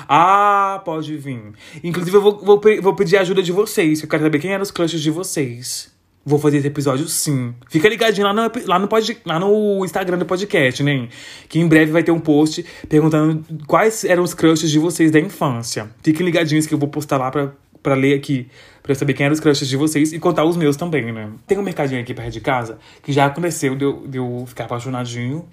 Speaker 1: Ah, pode vir. Inclusive, eu vou, vou, vou pedir a ajuda de vocês. Eu quero saber quem eram os crushes de vocês. Vou fazer esse episódio sim. Fica ligadinho lá no, lá no, pod, lá no Instagram do podcast, né? Que em breve vai ter um post perguntando quais eram os crushes de vocês da infância. Fiquem ligadinhos que eu vou postar lá pra, pra ler aqui. Pra eu saber quem eram os crushes de vocês e contar os meus também, né? Tem um mercadinho aqui perto de casa que já aconteceu de eu, de eu ficar apaixonadinho.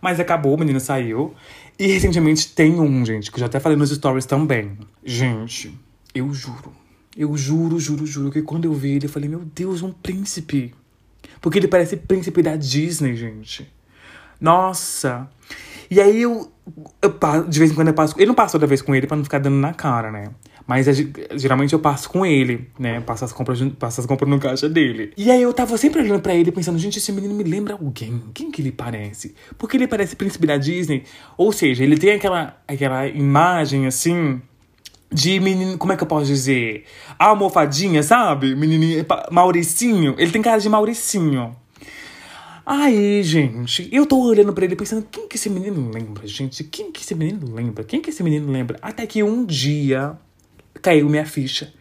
Speaker 1: Mas acabou, o menino saiu. E recentemente tem um, gente, que eu já até falei nos stories também. Gente, eu juro. Eu juro, juro, juro que quando eu vi ele, eu falei, meu Deus, um príncipe. Porque ele parece príncipe da Disney, gente. Nossa. E aí eu, eu de vez em quando eu passo. Eu não passo toda vez com ele pra não ficar dando na cara, né? Mas é ge- geralmente eu passo com ele, né? Passo as compras, passo as compras no caixa dele. E aí eu tava sempre olhando pra ele pensando, gente, esse menino me lembra alguém. Quem que ele parece? Porque ele parece príncipe da Disney. Ou seja, ele tem aquela, aquela imagem assim de menino, como é que eu posso dizer? Almofadinha, sabe? Menininho, Mauricinho. Ele tem cara de Mauricinho. Aí, gente, eu tô olhando pra ele pensando, quem que esse menino lembra, gente? Quem que esse menino lembra? Quem que esse menino lembra? Até que um dia caiu minha ficha.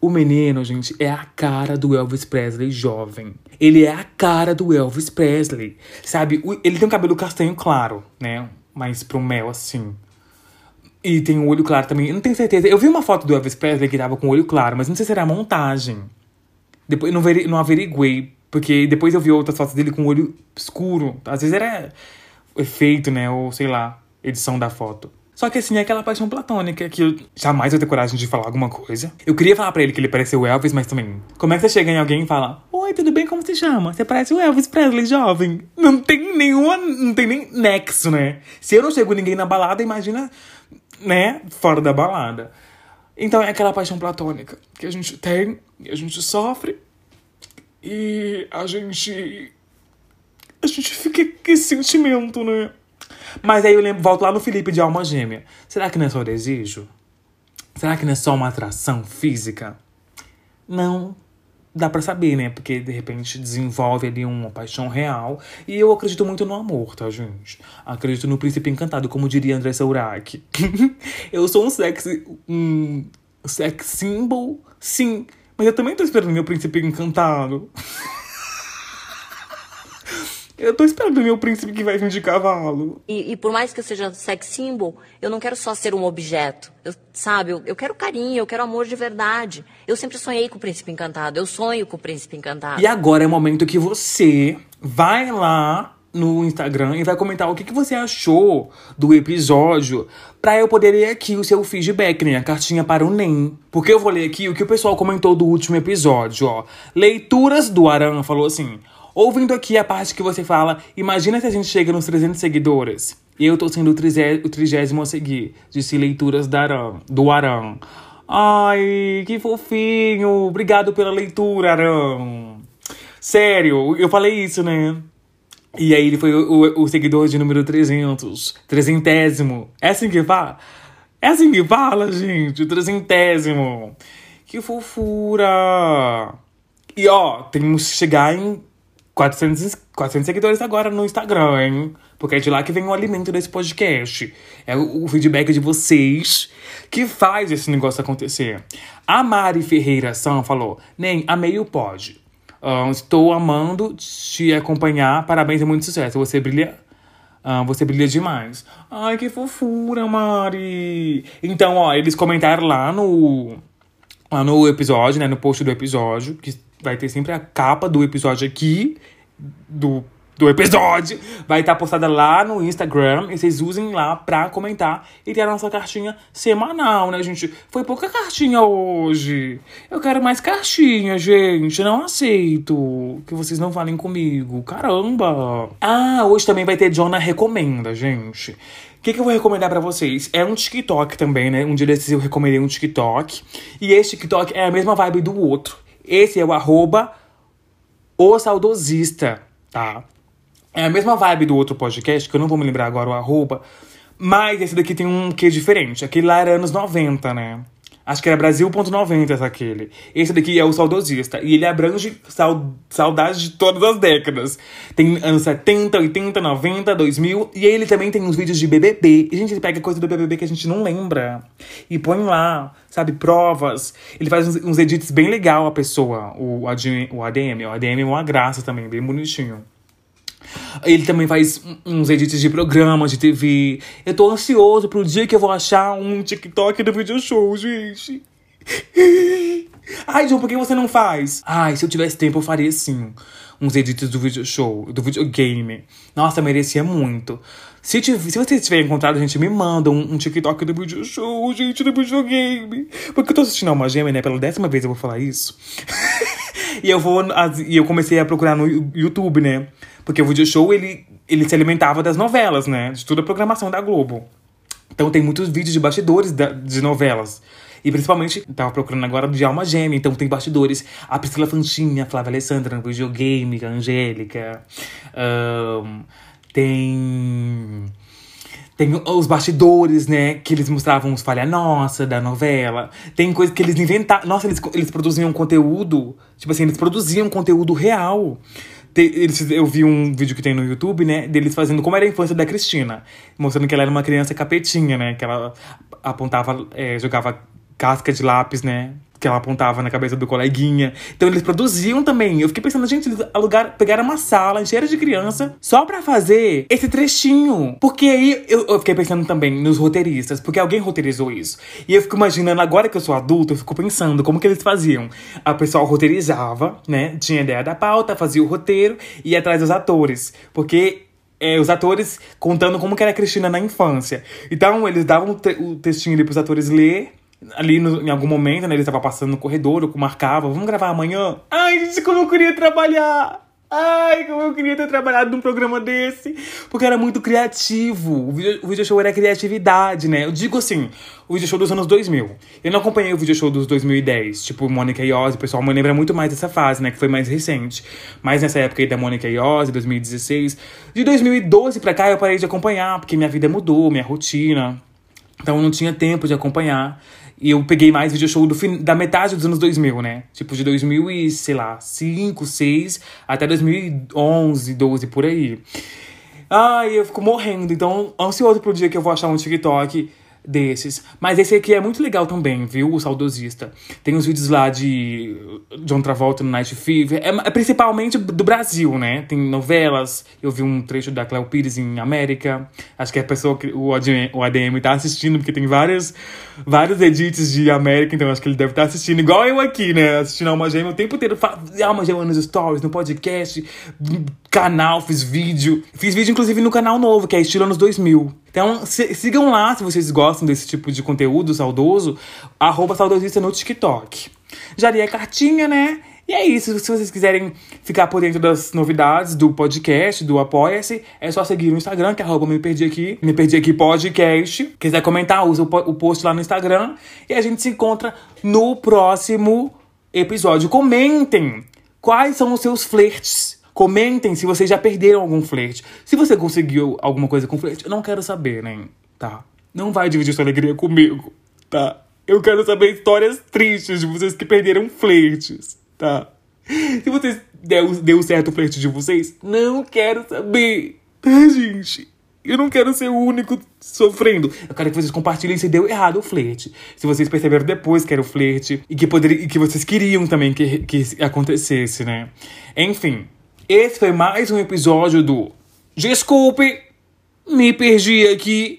Speaker 1: O menino, gente, é a cara do Elvis Presley jovem. Ele é a cara do Elvis Presley. Sabe? Ele tem um cabelo castanho claro, né? Mais pro mel, assim. E tem um olho claro também. Eu não tenho certeza. Eu vi uma foto do Elvis Presley que tava com o olho claro, mas não sei se era montagem. Depois não, veri, não averiguei, porque depois eu vi outras fotos dele com o olho escuro. Às vezes era efeito, né? Ou sei lá, edição da foto. Só que assim, é aquela paixão platônica que eu jamais vou ter coragem de falar alguma coisa. Eu queria falar pra ele que ele parecia o Elvis, mas também. Como é que você chega em alguém e fala: Oi, tudo bem? Como você chama? Você parece o Elvis Presley jovem. Não tem nenhuma. Não tem nem nexo, né? Se eu não chego ninguém na balada, imagina, né? Fora da balada. Então é aquela paixão platônica que a gente tem, e a gente sofre, e a gente. A gente fica com esse sentimento, né? Mas aí eu lembro, volto lá no Felipe de Alma Gêmea. Será que não é só desejo? Será que não é só uma atração física? Não. Dá pra saber, né? Porque de repente desenvolve ali uma paixão real. E eu acredito muito no amor, tá, gente? Acredito no príncipe encantado, como diria André Saurac. eu sou um sex. um sex symbol, sim. Mas eu também tô esperando meu príncipe encantado. eu tô esperando meu príncipe que vai vir de cavalo.
Speaker 3: E, e por mais que eu seja sex symbol, eu não quero só ser um objeto. Eu, sabe, eu, eu quero carinho, eu quero amor de verdade. Eu sempre sonhei com o príncipe encantado. Eu sonho com o príncipe encantado.
Speaker 1: E agora é o momento que você vai lá no Instagram e vai comentar o que, que você achou do episódio pra eu poder ler aqui o seu feedback, né? A cartinha para o NEM. Porque eu vou ler aqui o que o pessoal comentou do último episódio, ó. Leituras do Aran falou assim... Ouvindo aqui a parte que você fala, imagina se a gente chega nos 300 seguidores. Eu tô sendo o trigé- o trigésimo a seguir. Disse leituras da do Aran. Ai, que fofinho. Obrigado pela leitura, Aran. Sério, eu falei isso, né? E aí ele foi o, o- o seguidor de número 300. Trezentésimo. É assim que fala? É assim que fala, gente? Trezentésimo. Que fofura. E ó, temos que chegar em 400, 400 seguidores agora no Instagram, hein? Porque é de lá que vem o alimento desse podcast. É o, o feedback de vocês que faz esse negócio acontecer. A Mari Ferreira Sam falou: Nem, amei o pod. Estou amando te acompanhar. Parabéns e muito sucesso. Você brilha. você brilha demais. Ai, que fofura, Mari. Então, ó, eles comentaram lá no lá no episódio, né? No post do episódio, que vai ter sempre a capa do episódio aqui, do, do episódio. Vai estar postada lá no Instagram. E vocês usem lá pra comentar e ter a nossa cartinha semanal, né, gente? Foi pouca cartinha hoje. Eu quero mais cartinha, gente. Não aceito que vocês não falem comigo. Caramba! Ah, hoje também vai ter Jonah Recomenda, gente. O que, que eu vou recomendar pra vocês? É um TikTok também, né? Um dia desses eu recomendei um TikTok. E esse TikTok é a mesma vibe do outro. Esse é o arroba o saudosista, tá? É a mesma vibe do outro podcast, que eu não vou me lembrar agora o arroba. Mas esse daqui tem um quê diferente. Aquele lá era anos 90, né? Acho que era Brasil.90 aquele. Esse daqui é o saudosista. E ele abrange saudade de todas as décadas. Tem anos 70, 80, 90, 2000. E ele também tem uns vídeos de BBB. E, gente, ele pega coisa do BBB que a gente não lembra. E põe lá, sabe? Provas. Ele faz uns, uns edits bem legal, a pessoa. O, ADM. O ADM, o ADM é uma graça também, bem bonitinho. Ele também faz uns edits de programa, de TV. Eu tô ansioso pro dia que eu vou achar um TikTok do video show, gente. Ai, João, por que você não faz? Ai, se eu tivesse tempo, eu faria sim. Uns edits do video show, do videogame. Nossa, merecia muito. Se, se vocês tiverem encontrado, gente me manda um, um, TikTok do video show, gente, do videogame. Porque eu tô assistindo uma gêmea, né? Pela décima vez eu vou falar isso. e eu vou. E eu comecei a procurar no YouTube, né? Porque o video show, ele, ele se alimentava das novelas, né? De toda a programação da Globo. Então tem muitos vídeos de bastidores da, de novelas. E principalmente, tava procurando agora de Alma Gêmea, então tem bastidores. A Priscila Fantinha, a Flávia Alessandra no videogame, a Angélica. Um, tem. Tem os bastidores, né? Que eles mostravam os falha nossa da novela. Tem coisas que eles inventaram. Nossa, eles, eles produziam conteúdo. Tipo assim, eles produziam conteúdo real. Eu vi um vídeo que tem no YouTube, né? Deles fazendo como era a infância da Cristina. Mostrando que ela era uma criança capetinha, né? Que ela apontava, é, jogava casca de lápis, né? Que ela apontava na cabeça do coleguinha. Então eles produziam também. Eu fiquei pensando, gente, eles alugaram, pegaram uma sala cheia de criança só pra fazer esse trechinho. Porque aí eu, eu, fiquei pensando também nos roteiristas, porque alguém roteirizou isso. E eu fico imaginando, agora que eu sou adulto, eu fico pensando como que eles faziam. A pessoa roteirizava, né? Tinha ideia da pauta, fazia o roteiro e ia atrás dos atores. Porque é, os atores contando como que era a Cristina na infância. Então, eles davam o textinho ali pros atores ler ali no, em algum momento, né, ele estava passando no corredor, eu marcava, vamos gravar amanhã? Ai, gente, como eu queria trabalhar! Ai, como eu queria ter trabalhado num programa desse. Porque era muito criativo. O video, o video show era criatividade, né? Eu digo assim, o video show dos anos 2000. Eu não acompanhei o video show dos 2010. Tipo, Mônica Iose, o pessoal me lembra muito mais dessa fase, né? Que foi mais recente. Mas nessa época aí da Mônica Iose, 2016. De 2012 pra cá eu parei de acompanhar, porque minha vida mudou, minha rotina. Então eu não tinha tempo de acompanhar. E eu peguei mais video show do fim, da metade dos anos 2000, né? Tipo, de 2000 e, sei lá, 5, 6 até 2011, 12, por aí. Ai, eu fico morrendo. Então, ansioso pro dia que eu vou achar um TikTok desses. Mas esse aqui é muito legal também, viu? O Saudosista. Tem os vídeos lá de John Travolta no Night Fever. É, é, principalmente do Brasil, né? Tem novelas. Eu vi um trecho da Cleo Pires em América. Acho que a pessoa, o ADM, o ADM tá assistindo, porque tem várias, vários edits de América, então acho que ele deve estar tá assistindo. Igual eu aqui, né? Assistindo Alma Gêmea o tempo inteiro. Alma Gêmea nos stories, no podcast, canal, fiz vídeo. Fiz vídeo, inclusive, no canal novo, que é Estilo Anos 2000. Então, sigam lá se vocês gostam desse tipo de conteúdo saudoso, arroba saudosista no TikTok. Já li a cartinha, né? E é isso. Se vocês quiserem ficar por dentro das novidades do podcast, do Apoia-se, é só seguir no Instagram, que é arroba me perdi aqui, me perdi aqui podcast. Quiser comentar, usa o post lá no Instagram. E a gente se encontra no próximo episódio. Comentem quais são os seus flertes Comentem se vocês já perderam algum flerte. Se você conseguiu alguma coisa com flerte, eu não quero saber, né? Tá? Não vai dividir sua alegria comigo, tá? Eu quero saber histórias tristes de vocês que perderam flertes, tá? Se vocês deu, deu certo o flerte de vocês, não quero saber, tá, gente? Eu não quero ser o único sofrendo. Eu quero que vocês compartilhem se deu errado o flerte. Se vocês perceberam depois que era o flerte e que, poderia, e que vocês queriam também que, que acontecesse, né? Enfim, esse foi mais um episódio do Desculpe, me perdi aqui.